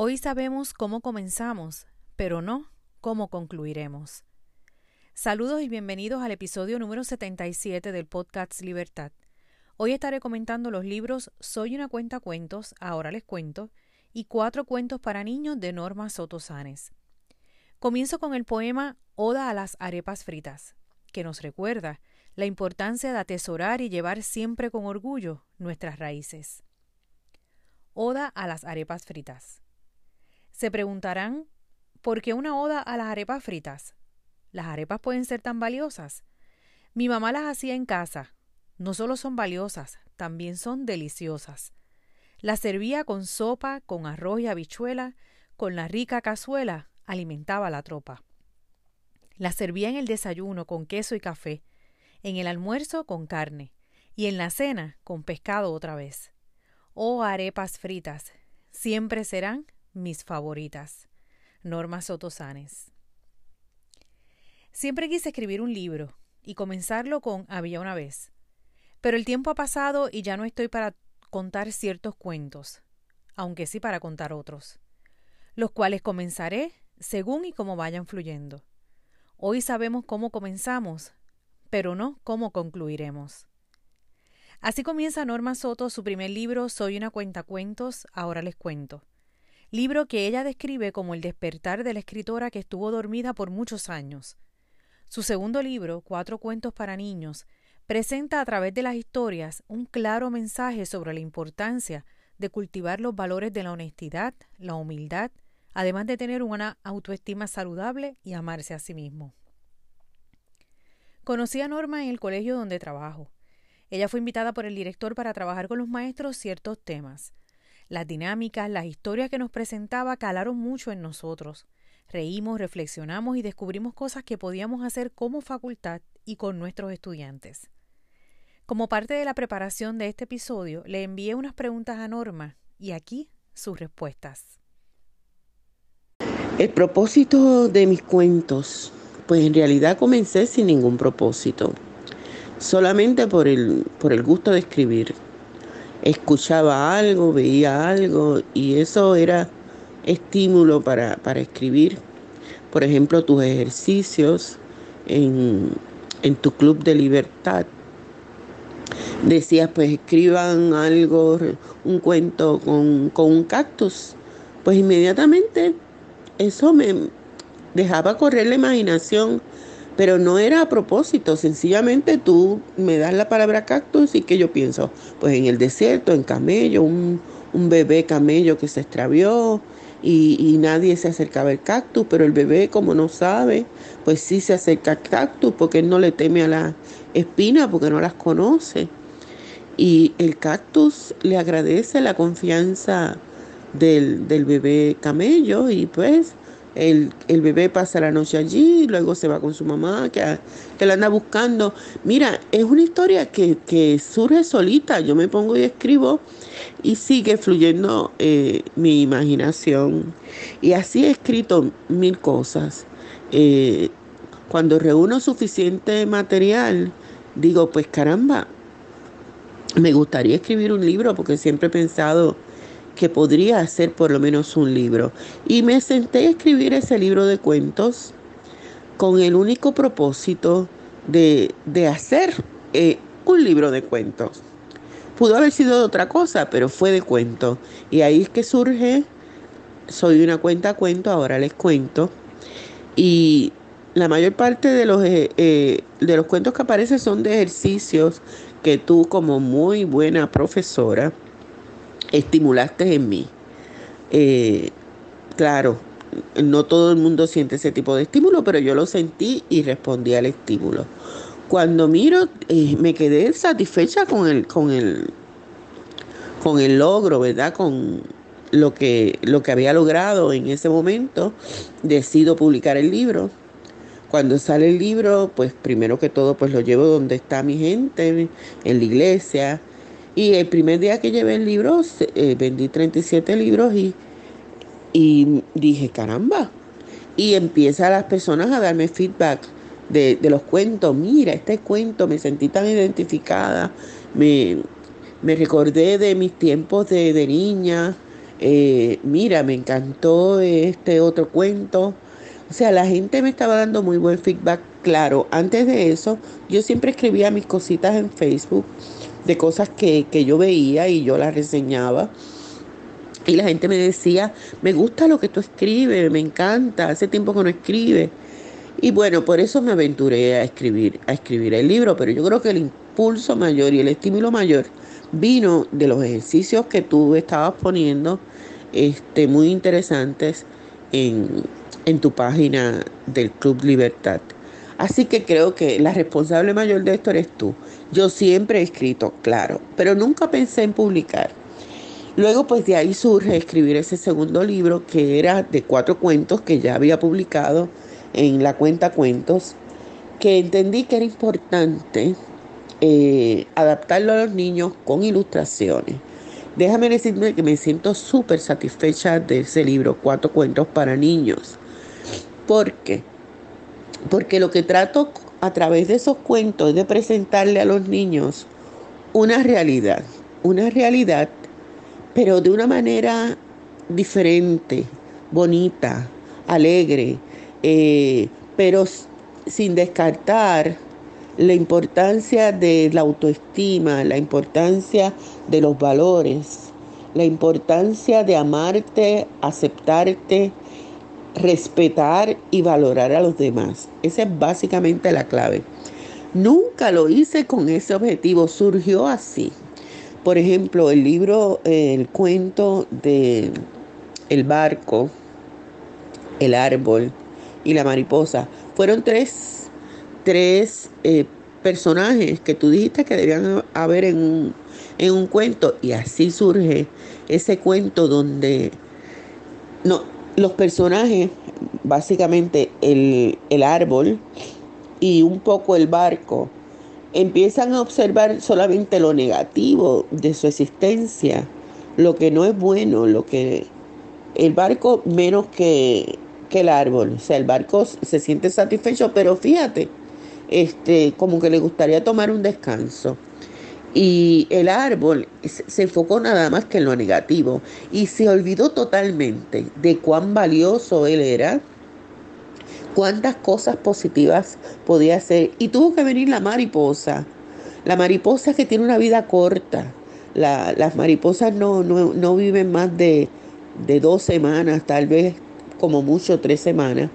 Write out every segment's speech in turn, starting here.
Hoy sabemos cómo comenzamos, pero no cómo concluiremos. Saludos y bienvenidos al episodio número 77 del podcast Libertad. Hoy estaré comentando los libros Soy una cuenta cuentos, ahora les cuento, y Cuatro cuentos para niños de Norma Soto Sanes. Comienzo con el poema Oda a las arepas fritas, que nos recuerda la importancia de atesorar y llevar siempre con orgullo nuestras raíces. Oda a las arepas fritas. Se preguntarán, ¿por qué una oda a las arepas fritas? Las arepas pueden ser tan valiosas. Mi mamá las hacía en casa. No solo son valiosas, también son deliciosas. Las servía con sopa, con arroz y habichuela, con la rica cazuela, alimentaba la tropa. Las servía en el desayuno con queso y café, en el almuerzo con carne y en la cena con pescado otra vez. Oh arepas fritas, siempre serán mis favoritas. Norma Sotosanes. Siempre quise escribir un libro y comenzarlo con Había una vez. Pero el tiempo ha pasado y ya no estoy para contar ciertos cuentos, aunque sí para contar otros, los cuales comenzaré según y como vayan fluyendo. Hoy sabemos cómo comenzamos, pero no cómo concluiremos. Así comienza Norma Soto su primer libro Soy una cuentacuentos, ahora les cuento. Libro que ella describe como el despertar de la escritora que estuvo dormida por muchos años. Su segundo libro, Cuatro cuentos para niños, presenta a través de las historias un claro mensaje sobre la importancia de cultivar los valores de la honestidad, la humildad, además de tener una autoestima saludable y amarse a sí mismo. Conocí a Norma en el colegio donde trabajo. Ella fue invitada por el director para trabajar con los maestros ciertos temas. Las dinámicas, las historias que nos presentaba calaron mucho en nosotros. Reímos, reflexionamos y descubrimos cosas que podíamos hacer como facultad y con nuestros estudiantes. Como parte de la preparación de este episodio, le envié unas preguntas a Norma y aquí sus respuestas. El propósito de mis cuentos pues en realidad comencé sin ningún propósito, solamente por el, por el gusto de escribir. Escuchaba algo, veía algo y eso era estímulo para, para escribir. Por ejemplo, tus ejercicios en, tu club de libertad. Decías, pues escriban algo, un cuento con, con un cactus. Pues inmediatamente eso me, dejaba correr la imaginación, pero no era a propósito, sencillamente tú me das la palabra cactus y que yo pienso, pues en el desierto, en camello, un, bebé camello que se extravió y, nadie se acercaba al cactus, pero el bebé como no sabe, pues sí se acerca al cactus porque él no le teme a la espina porque no las conoce. Y el cactus le agradece la confianza del, del bebé camello y pues el, bebé pasa la noche allí, luego se va con su mamá, que, que la anda buscando. Mira, es una historia que, surge solita. Yo me pongo y escribo y sigue fluyendo eh, mi imaginación. Y así he escrito mil cosas. Eh, cuando reúno suficiente material, digo, pues caramba, me gustaría escribir un libro porque siempre he pensado que podría hacer por lo menos un libro. Y me senté a escribir ese libro de cuentos con el único propósito de, hacer eh, un libro de cuentos. Pudo haber sido de otra cosa, pero fue de cuentos. Y ahí es que surge, soy una cuenta cuento, ahora les cuento. Y la mayor parte de los, eh, eh, de los cuentos que aparecen son de ejercicios que tú como muy buena profesora estimulaste en mí. Eh, claro, no todo el mundo siente ese tipo de estímulo, pero yo lo sentí y respondí al estímulo. Cuando miro, eh, me quedé satisfecha con el, con el, con el logro, ¿verdad? Con lo que, lo que había logrado en ese momento. Decido publicar el libro. Cuando sale el libro, pues primero que todo, pues lo llevo donde está mi gente, en la iglesia, y el primer día que llevé el libro, eh, vendí 37 libros y, y dije, caramba. Y empiezan las personas a darme feedback de, los cuentos. Mira, este cuento, me sentí tan identificada. Me, recordé de mis tiempos de, niña. eh, mira, me encantó este otro cuento. O sea, la gente me estaba dando muy buen feedback. Claro, antes de eso, yo siempre escribía mis cositas en Facebook de cosas que, que yo veía y yo las reseñaba. Y la gente me decía, me gusta lo que tú escribes, me encanta, hace tiempo que no escribes. Y bueno, por eso me aventuré a escribir, a escribir el libro, pero yo creo que el impulso mayor y el estímulo mayor vino de los ejercicios que tú estabas poniendo, este, muy interesantes en, en tu página del Club Libertad. Así que creo que la responsable mayor de esto eres tú. Yo siempre he escrito, claro, pero nunca pensé en publicar. Luego, pues de ahí surge escribir ese segundo libro que era de cuatro cuentos que ya había publicado en la cuenta Cuentos, que entendí que era importante eh, adaptarlo a los niños con ilustraciones. Déjame decirme que me siento súper satisfecha de ese libro, Cuatro Cuentos para Niños. ¿Por qué? Porque lo que trato a través de esos cuentos de presentarle a los niños una realidad, una realidad, pero de una manera diferente, bonita, alegre, eh, pero sin descartar la importancia de la autoestima, la importancia de los valores, la importancia de amarte, aceptarte, respetar y valorar a los demás. Esa es básicamente la clave. Nunca lo hice con ese objetivo, surgió así. Por ejemplo, el libro, el cuento de El barco, el árbol, y la mariposa. Fueron tres, tres eh, personajes que tú dijiste que debían haber en un, en un cuento y así surge ese cuento donde no, los personajes, básicamente el, el árbol y un poco el barco, empiezan a observar solamente lo negativo de su existencia, lo que no es bueno, lo que el barco menos que que el árbol. O sea, el barco se siente satisfecho, pero fíjate, este, como que le gustaría tomar un descanso. Y el árbol se enfocó nada más que en lo negativo y se olvidó totalmente de cuán valioso él era, cuántas cosas positivas podía hacer. Y tuvo que venir la mariposa, la mariposa que tiene una vida corta. las mariposas no, no, no viven más de, de dos semanas, tal vez como mucho tres semanas,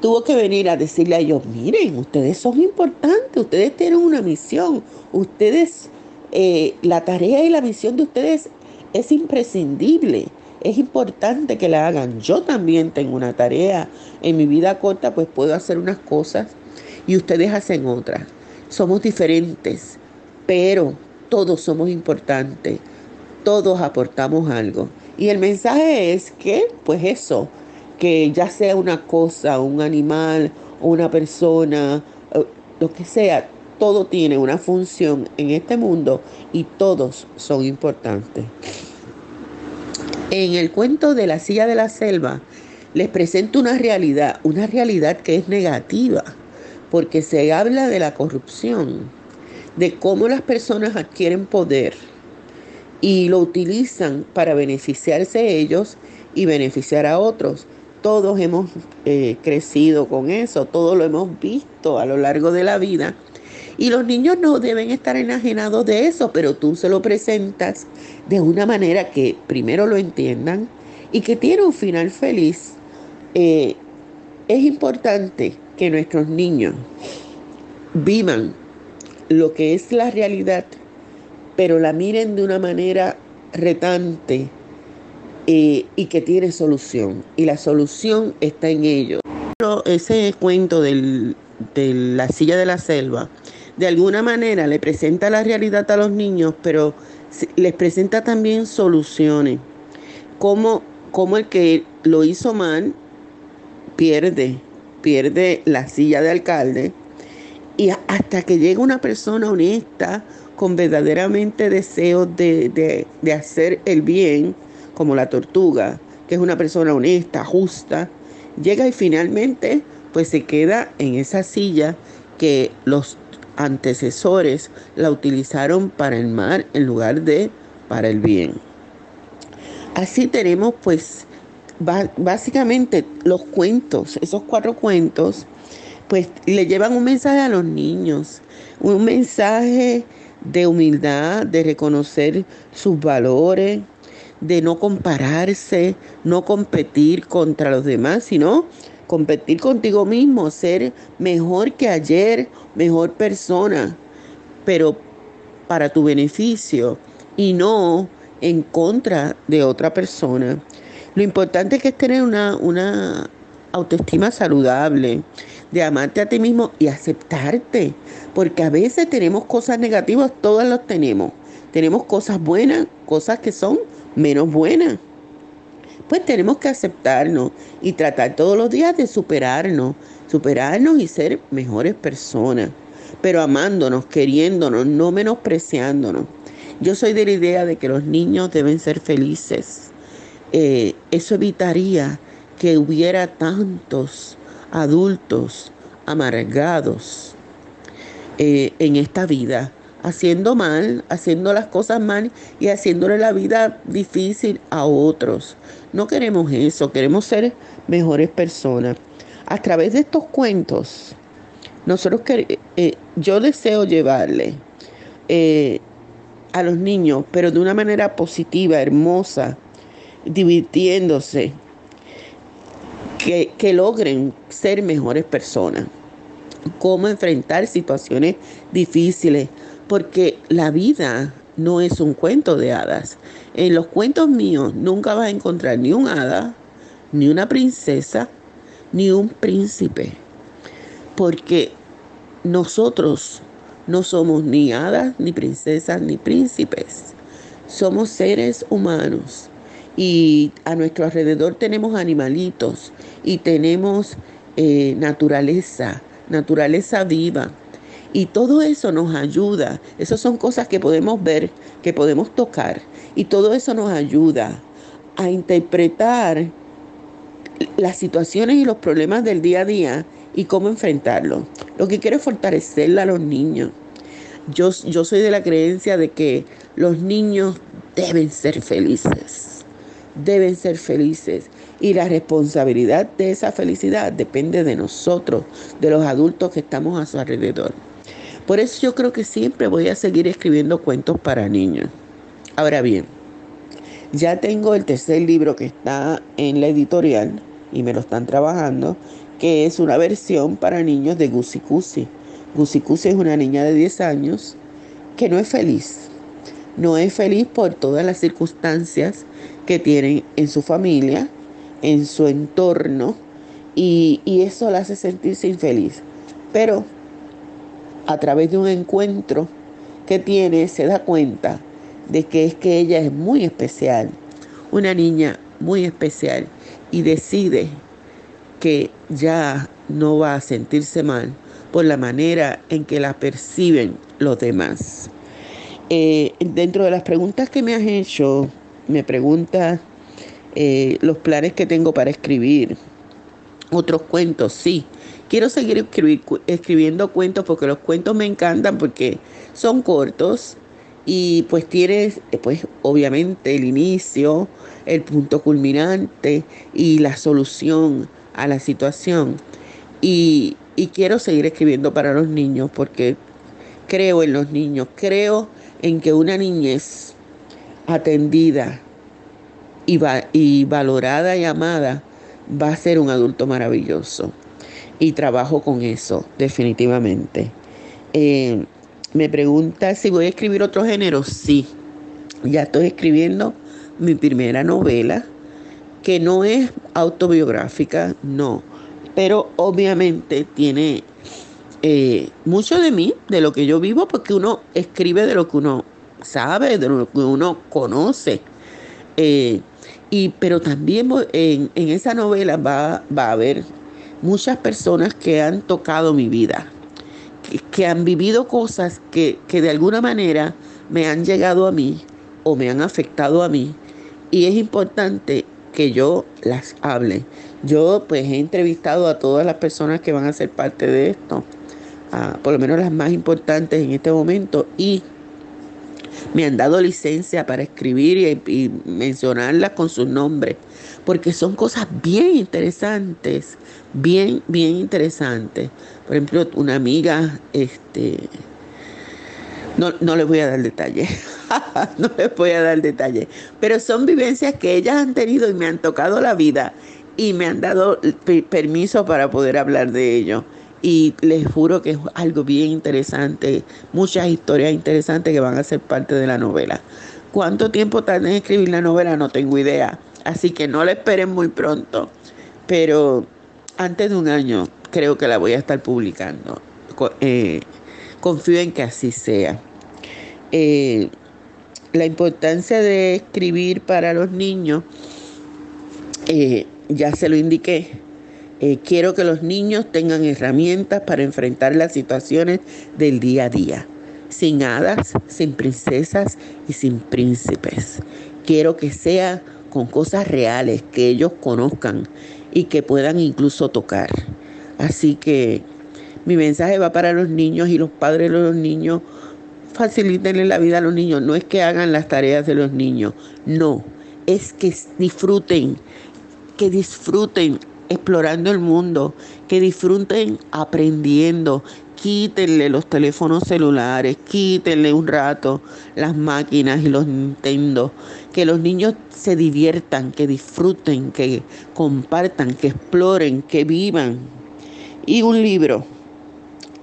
tuvo que venir a decirle a ellos, miren, ustedes son importantes, ustedes tienen una misión, ustedes, eh, la tarea y la misión de ustedes es imprescindible, es importante que la hagan. Yo también tengo una tarea, en mi vida corta pues puedo hacer unas cosas y ustedes hacen otras. Somos diferentes, pero todos somos importantes, todos aportamos algo. Y el mensaje es que, pues eso, que ya sea una cosa, un animal una persona, eh, lo que sea, todo tiene una función en este mundo y todos son importantes. En el cuento de la silla de la selva les presento una realidad, una realidad que es negativa, porque se habla de la corrupción, de cómo las personas adquieren poder y lo utilizan para beneficiarse ellos y beneficiar a otros todos hemos eh, crecido con eso, todos lo hemos visto a lo largo de la vida. Y los niños no deben estar enajenados de eso, pero tú se lo presentas de una manera que primero lo entiendan y que tiene un final feliz. Eh, es importante que nuestros niños vivan lo que es la realidad, pero la miren de una manera retante, eh, y que tiene solución. Y la solución está en ellos. Ese cuento de la silla de la selva, de alguna manera le presenta la realidad a los niños, pero les presenta también soluciones. Como, como el que lo hizo mal pierde, pierde la silla de alcalde. Y hasta que llega una persona honesta, con verdaderamente deseos de, de hacer el bien, como la tortuga, que es una persona honesta, justa, llega y finalmente pues se queda en esa silla que los antecesores la utilizaron para el mal en lugar de para el bien. Así tenemos pues básicamente los cuentos, esos cuatro cuentos, pues le llevan un mensaje a los niños, un mensaje de humildad, de reconocer sus valores, de no compararse, no competir contra los demás, sino competir contigo mismo, ser mejor que ayer, mejor persona, pero para tu beneficio y no en contra de otra persona. Lo importante es que es tener una, una autoestima saludable, de amarte a ti mismo y aceptarte, porque a veces tenemos cosas negativas, todas las tenemos. Tenemos cosas buenas, cosas que son menos buenas. Pues tenemos que aceptarnos y tratar todos los días de superarnos, superarnos y ser mejores personas, pero amándonos, queriéndonos, no menospreciándonos. Yo soy de la idea de que los niños deben ser felices. Eh, eso evitaría que hubiera tantos adultos amargados eh, en esta vida, haciendo mal, haciendo las cosas mal y haciéndole la vida difícil a otros. No queremos eso, queremos ser mejores personas. A través de estos cuentos, nosotros eh, yo deseo llevarle a los niños, pero de una manera positiva, hermosa, divirtiéndose, que, que logren ser mejores personas, cómo enfrentar situaciones difíciles, porque la vida no es un cuento de hadas. En los cuentos míos nunca vas a encontrar ni un hada, ni una princesa, ni un príncipe, porque nosotros no somos ni hadas, ni princesas, ni príncipes. Somos seres humanos y a nuestro alrededor tenemos animalitos y tenemos eh, naturaleza, naturaleza viva. Y todo eso nos ayuda. Esas son cosas que podemos ver, que podemos tocar. Y todo eso nos ayuda a interpretar las situaciones y los problemas del día a día y cómo enfrentarlo. Lo que quiero es fortalecerla a los niños. Yo, yo soy de la creencia de que los niños deben ser felices, deben ser felices. Y la responsabilidad de esa felicidad depende de nosotros, de los adultos que estamos a su alrededor. Por eso yo creo que siempre voy a seguir escribiendo cuentos para niños. Ahora bien, ya tengo el tercer libro que está en la editorial y me lo están trabajando, que es una versión para niños de Gusi Cusi. Gusi Cusi es una niña de 10 años que no es feliz. No es feliz por todas las circunstancias que tiene en su familia, en su entorno, y, y eso la hace sentirse infeliz. Pero a través de un encuentro que tiene, se da cuenta de que es que ella es muy especial, una niña muy especial, y decide que ya no va a sentirse mal por la manera en que la perciben los demás. Eh, dentro de las preguntas que me has hecho, me preguntas eh, los planes que tengo para escribir. Otros cuentos, sí. Quiero seguir escribiendo cuentos porque los cuentos me encantan porque son cortos y pues tienes, pues obviamente el inicio, el punto culminante y la solución a la situación. Y, quiero seguir escribiendo para los niños porque creo en los niños, creo en que una niñez atendida y, y valorada y amada va a ser un adulto maravilloso. Y trabajo con eso, definitivamente. Eh, me pregunta si voy a escribir otro género. Sí, ya estoy escribiendo mi primera novela que no es autobiográfica, no, pero obviamente tiene eh, mucho de mí, de lo que yo vivo, porque uno escribe de lo que uno sabe, de lo que uno conoce. Eh, y, pero también en, esa novela va, va, a haber muchas personas que han tocado mi vida, que, han vivido cosas que, que de alguna manera me han llegado a mí o me han afectado a mí. Y es importante que yo las hable. Yo pues he entrevistado a todas las personas que van a ser parte de esto, por lo menos las más importantes en este momento, y me han dado licencia para escribir y, y mencionarlas con sus nombres, porque son cosas bien interesantes, bien, bien interesantes. Por ejemplo, una amiga, este, no, no les voy a dar detalles, no les voy a dar detalles, pero son vivencias que ellas han tenido y me han tocado la vida y me han dado permiso para poder hablar de ello. Y les juro que es algo bien interesante, muchas historias interesantes que van a ser parte de la novela. ¿Cuánto tiempo tarda en escribir la novela? No tengo idea. Así que no la esperen muy pronto. Pero antes de un año creo que la voy a estar publicando. Eh, confío en que así sea. Eh, la importancia de escribir para los niños, eh, ya se lo indiqué. Eh, quiero que los niños tengan herramientas para enfrentar las situaciones del día a día, sin hadas, sin princesas y sin príncipes. Quiero que sea con cosas reales, que ellos conozcan y que puedan incluso tocar. Así que mi mensaje va para los niños y los padres de los niños facilítenle la vida a los niños. No es que hagan las tareas de los niños, no, es que disfruten, que disfruten explorando el mundo, que disfruten aprendiendo. Quítenle los teléfonos celulares, quítenle un rato las máquinas y los Nintendo. Que los niños se diviertan, que disfruten, que compartan, que exploren, que vivan. Y un libro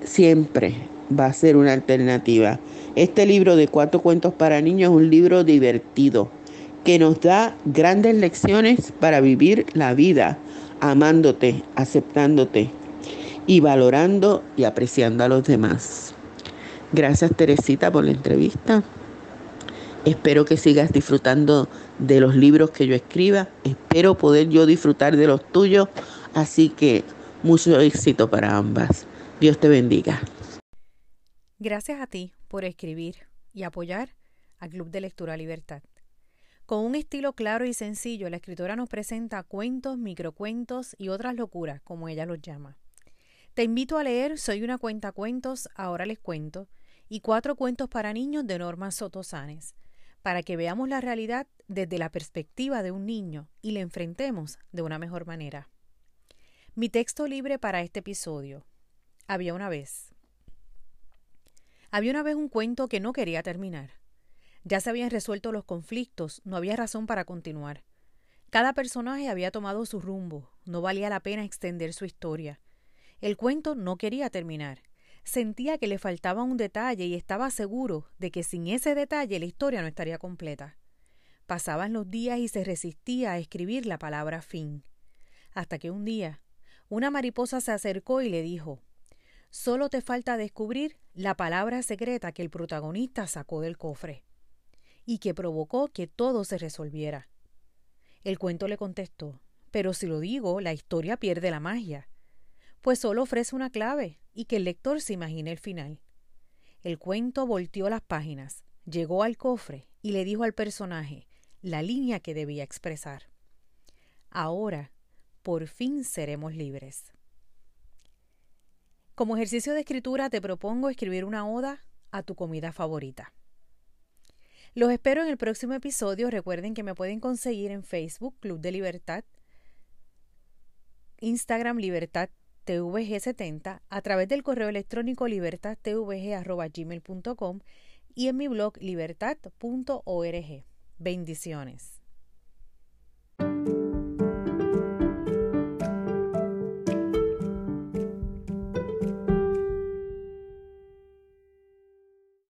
siempre va a ser una alternativa. Este libro de cuatro cuentos para niños es un libro divertido que nos da grandes lecciones para vivir la vida, amándote, aceptándote y valorando y apreciando a los demás. Gracias Teresita por la entrevista. Espero que sigas disfrutando de los libros que yo escriba. Espero poder yo disfrutar de los tuyos. Así que mucho éxito para ambas. Dios te bendiga. Gracias a ti por escribir y apoyar al Club de Lectura Libertad. Con un estilo claro y sencillo, la escritora nos presenta cuentos, microcuentos y otras locuras, como ella los llama. Te invito a leer Soy una cuenta cuentos, ahora les cuento, y cuatro cuentos para niños de Norma Sotosanes, para que veamos la realidad desde la perspectiva de un niño y le enfrentemos de una mejor manera. Mi texto libre para este episodio. Había una vez. Había una vez un cuento que no quería terminar. Ya se habían resuelto los conflictos, no había razón para continuar. Cada personaje había tomado su rumbo, no valía la pena extender su historia. El cuento no quería terminar. Sentía que le faltaba un detalle y estaba seguro de que sin ese detalle la historia no estaría completa. Pasaban los días y se resistía a escribir la palabra fin. Hasta que un día, una mariposa se acercó y le dijo Solo te falta descubrir la palabra secreta que el protagonista sacó del cofre y que provocó que todo se resolviera. El cuento le contestó, pero si lo digo, la historia pierde la magia, pues solo ofrece una clave y que el lector se imagine el final. El cuento volteó las páginas, llegó al cofre y le dijo al personaje la línea que debía expresar. Ahora, por fin seremos libres. Como ejercicio de escritura te propongo escribir una oda a tu comida favorita. Los espero en el próximo episodio. Recuerden que me pueden conseguir en Facebook Club de Libertad, Instagram Libertad TVG70, a través del correo electrónico libertadtvg.gmail.com y en mi blog libertad.org. Bendiciones.